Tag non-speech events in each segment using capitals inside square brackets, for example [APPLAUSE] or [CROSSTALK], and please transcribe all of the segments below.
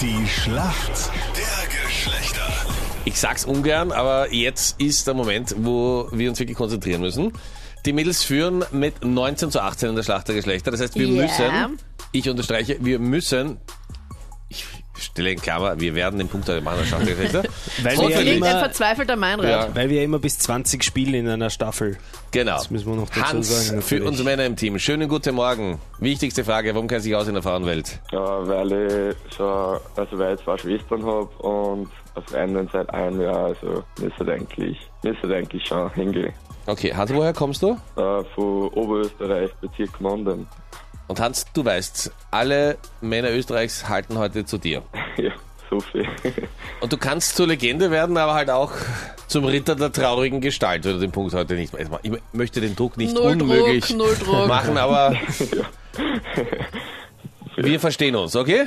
Die Schlacht der Geschlechter. Ich sag's ungern, aber jetzt ist der Moment, wo wir uns wirklich konzentrieren müssen. Die Mädels führen mit 19 zu 18 in der Schlacht der Geschlechter. Das heißt, wir Ja. müssen, ich unterstreiche, wir müssen, in Klammer, wir werden den Punkt heute machen in der Geschlechter. Weil Und wir, ja klingt ein immer, verzweifelter Meinrad. Ja. weil wir ja immer bis 20 spielen in einer Staffel. Genau. Das müssen wir noch dazu Hans, sagen, für natürlich. uns Männer im Team, schönen guten Morgen. Wichtigste Frage, warum kennt sich aus in der Frauenwelt? Ja, weil ich schon, also weil ich zwei Schwestern habe und eine Freundin seit einem Jahr, also müsste eigentlich, müsste eigentlich schon hingehen. Okay, Hans, woher kommst du? Äh, von Oberösterreich, Bezirk Monden. Und Hans, du weißt, alle Männer Österreichs halten heute zu dir. [LAUGHS] ja, so viel. Und du kannst zur Legende werden, aber halt auch zum Ritter der traurigen Gestalt, wenn du den Punkt heute nicht Ich möchte den Druck nicht Null unmöglich Druck, null Druck. machen, aber [LAUGHS] wir verstehen uns, okay?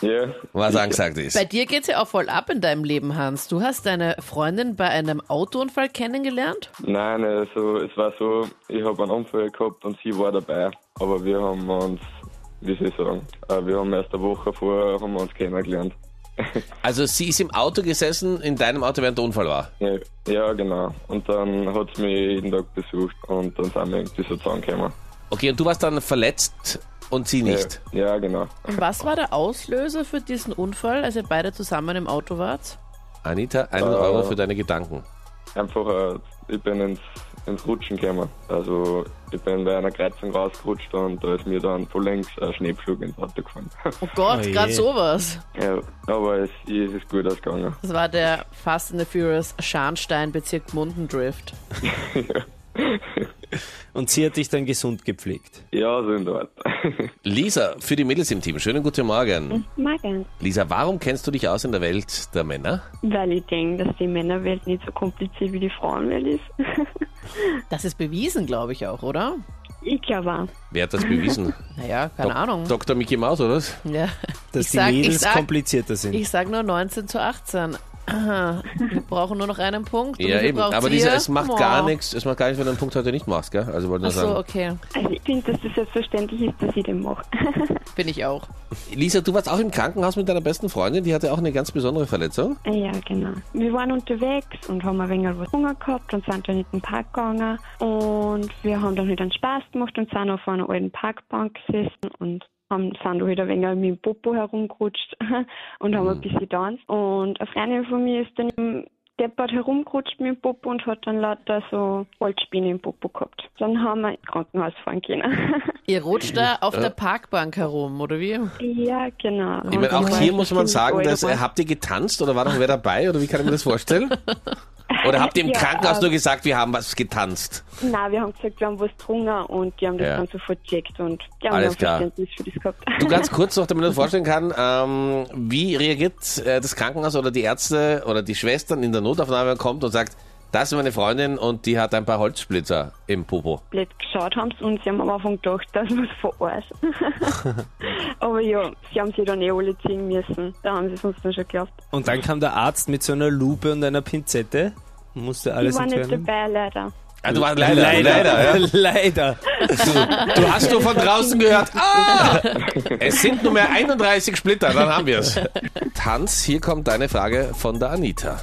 Ja, Was angesagt ist. Bei dir geht's ja auch voll ab in deinem Leben, Hans. Du hast deine Freundin bei einem Autounfall kennengelernt? Nein, also es war so, ich habe einen Unfall gehabt und sie war dabei. Aber wir haben uns, wie soll ich sagen, äh, wir haben erst eine Woche vorher haben wir uns kennengelernt. [LAUGHS] Also sie ist im Auto gesessen, in deinem Auto, während der Unfall war. Ja, ja, genau. Und dann hat sie mich jeden Tag besucht und dann sind wir irgendwie so zusammengekommen. Okay, und du warst dann verletzt und sie nicht. Ja, ja, genau. Und was war der Auslöser für diesen Unfall, als ihr beide zusammen im Auto wart? Anita, einen Äh. Euro für deine Gedanken. Einfach, äh, ich bin ins, ins Rutschen gekommen. Also ich bin bei einer Kreuzung rausgerutscht und da ist mir dann von links ein Schneepflug ins Auto gefahren. Oh Gott, [LAUGHS] Oh gerade sowas. ja, aber es es ist gut ausgegangen. Das war der Fast and the Furious Scharnstein Bezirk Mundendrift. [LAUGHS] [LAUGHS] [LAUGHS] Und sie hat dich dann gesund gepflegt. Ja, so in der Art. [LAUGHS] Lisa, für die Mädels im Team, schönen guten Morgen. Morgen. Lisa, warum kennst du dich aus in der Welt der Männer? Weil ich denke, dass die Männerwelt nicht so kompliziert wie die Frauenwelt ist. [LAUGHS] Das ist bewiesen, glaube ich auch, oder? ich glaube auch. Wer hat das bewiesen? Naja, keine Dok- Ahnung. Dr. Mickey Mouse, oder was? Ja. Dass Ich die sag- Mädels sag- komplizierter sind. Ich sage nur 19 zu 18. Aha, wir brauchen nur noch einen Punkt. Ja, eben. Aber? Lisa, es macht Oh. gar nichts, es macht gar nichts, wenn du einen Punkt heute nicht machst, gell? Also wollte nur Ach so, sagen. okay. Also ich finde, dass das selbstverständlich ist, dass ich den mache. [LAUGHS] Bin ich auch. Lisa, du warst auch im Krankenhaus mit deiner besten Freundin, die hatte auch eine ganz besondere Verletzung. ja, genau. Wir waren unterwegs und haben ein wenig was Hunger gehabt und sind dann in den Park gegangen. Und wir haben dann wieder einen Spaß gemacht und sind auf einer alten Parkbank gesessen und haben, sind wieder ein wenig mit dem Popo herumgerutscht [LAUGHS] und haben ein bisschen getanzt. Und eine Freundin von mir ist dann im deppert herumgerutscht mit dem Popo und hat dann lauter so Holzspäne im Popo gehabt. Dann haben wir ins Krankenhaus fahren können. [LAUGHS] Ihr rutscht da auf der Parkbank herum, oder wie? ja, genau. Ich meine, auch hier muss man sagen, dass, äh, habt ihr getanzt oder war noch wer dabei oder wie kann ich mir das vorstellen? [LAUGHS] Oder habt ihr im Ja, Krankenhaus ähm, nur gesagt, wir haben was getanzt? Nein, wir haben gesagt, wir haben was getrunken und die haben das Ja. dann sofort gecheckt und die haben Alles klar. Verständnis für das gehabt. Du ganz [LAUGHS] kurz noch, damit man das vorstellen kann, ähm, wie reagiert äh, das Krankenhaus oder die Ärzte oder die Schwestern in der Notaufnahme kommt und sagt, das ist meine Freundin und die hat ein paar Holzsplitter im Popo. blöd geschaut haben sie und sie haben am Anfang gedacht, das was von Arsch. aber ja, sie haben sie dann eh alle ziehen müssen. Da haben sie es uns dann schon geglaubt. Und dann kam der Arzt mit so einer Lupe und einer Pinzette. Musste alles Ich war nicht leider. Ah, du warst leider, leider, [LAUGHS] leider, ja. leider. Du hast nur von draußen gehört, ah! Es sind nur mehr 31 Splitter, dann haben wir es. Tanz, hier kommt deine Frage von der Anita.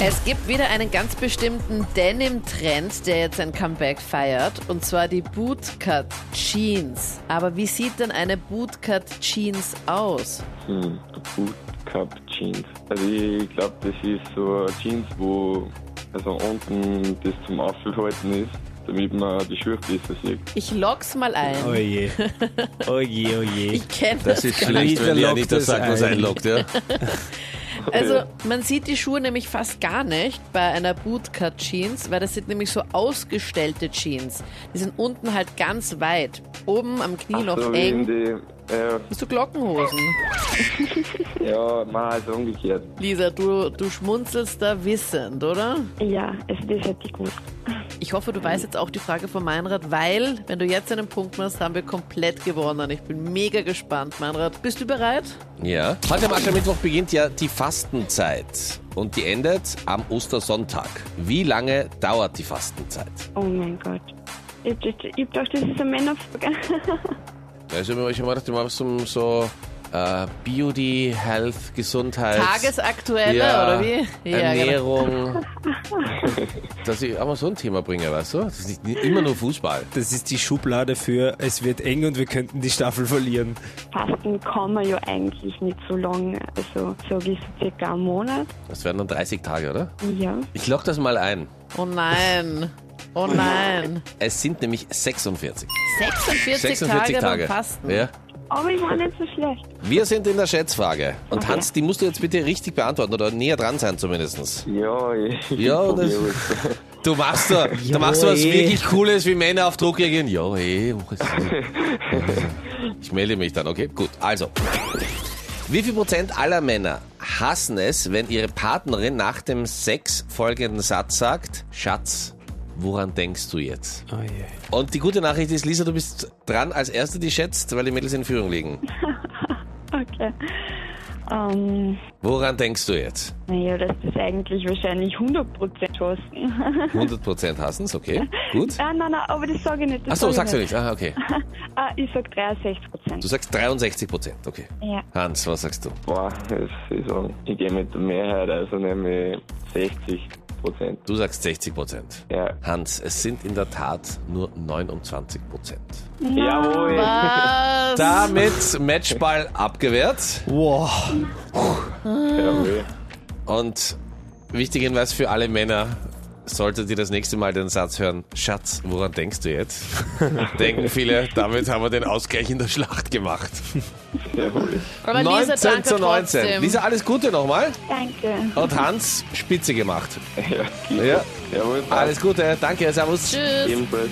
Es gibt wieder einen ganz bestimmten Denim-Trend, der jetzt ein Comeback feiert, und zwar die Bootcut Jeans. Aber wie sieht denn eine Bootcut Jeans aus? Hm, Bootcut Jeans. Also ich glaube, das ist so Jeans, wo also unten das zum Aufhalten ist, damit man die Schuhe besser sieht. Ich lock's mal ein. Oh je. [LAUGHS] Oh je, oh je. Ich kenne Das das. ist schlecht, wenn die Anita sagt, was ein. einloggt, ja. [LAUGHS] Also man sieht die Schuhe nämlich fast gar nicht bei einer Bootcut Jeans, weil das sind nämlich so ausgestellte Jeans. Die sind unten halt ganz weit. Oben am Knie noch so eng. die, ja, Bist du Glockenhosen? [LAUGHS] ja, man, also umgekehrt. Lisa, du, du schmunzelst da wissend, oder? Ja, das hätte ich gewusst. Ich hoffe, du weißt jetzt auch die Frage von Meinrad, weil, wenn du jetzt einen Punkt machst, haben wir komplett gewonnen. Ich bin mega gespannt, Meinrad. Bist du bereit? Ja. Heute am Aschermittwoch beginnt ja die Fastenzeit und die endet am Ostersonntag. Wie lange dauert die Fastenzeit? Oh mein Gott. Ich, ich, ich dachte, das ist eine Männerfrage. Also ich habe mir gedacht, mache so, so äh, Beauty, Health, Gesundheit. Tagesaktuelle Ja, oder wie? Ja, genau. Ernährung. [LAUGHS] Dass ich auch mal so ein Thema bringe, weißt du? Das ist nicht immer nur Fußball. Das ist die Schublade für es wird eng und wir könnten die Staffel verlieren. Fasten kann man ja eigentlich nicht so lange, also so wie so circa einen Monat. Das wären dann 30 Tage, oder? Ja. Ich lock das mal ein. Oh nein. Oh nein. Es sind nämlich 46. 46, 46 Tage, Tage. Fasten. Ja. Aber ich war nicht so schlecht. Wir sind in der Schätzfrage. Und Okay. Hans, die musst du jetzt bitte richtig beantworten oder näher dran sein zumindest. Ja, ich, Ja, [LAUGHS] das-. Du machst da, du machst was eh. wirklich Cooles, wie Männer auf Druck reagieren. Ja, eh. [LAUGHS] Ich melde mich dann, okay? Gut, also. Wie viel Prozent aller Männer hassen es, wenn ihre Partnerin nach dem Sex folgenden Satz sagt, Schatz, woran denkst du jetzt? Oh je. Und die gute Nachricht ist, Lisa, du bist dran als Erste, die schätzt, weil die Mädels in Führung liegen. [LAUGHS] Okay. Ähm, Woran denkst du jetzt? naja, das ist eigentlich wahrscheinlich 100% Chancen. 100% hassen es, okay, gut. ah, nein, nein, aber das sage ich nicht. Achso, sag sagst du ich nicht. Ah, okay. [LAUGHS] Ah, ich sag 63%. Du sagst 63%, okay. Ja. Hans, was sagst du? Boah, das ich. Ich gehe mit der Mehrheit, also nehme ich 60 Prozent. Du sagst 60%. Ja. Hans, es sind in der Tat nur 29%. Jawohl. Was? Damit Matchball abgewehrt. Wow. Jawohl. Und wichtig Hinweis für alle Männer, solltet ihr das nächste Mal den Satz hören, Schatz, woran denkst du jetzt? [LAUGHS] Denken viele, damit haben wir den Ausgleich in der Schlacht gemacht. Aber Lisa, 19 danke zu 19. trotzdem. Lisa, alles Gute nochmal. Danke. Und Hans, Spitze gemacht. Ja, Ja, Jawohl. alles Gute. Danke, Servus. Tschüss. Ebenfalls.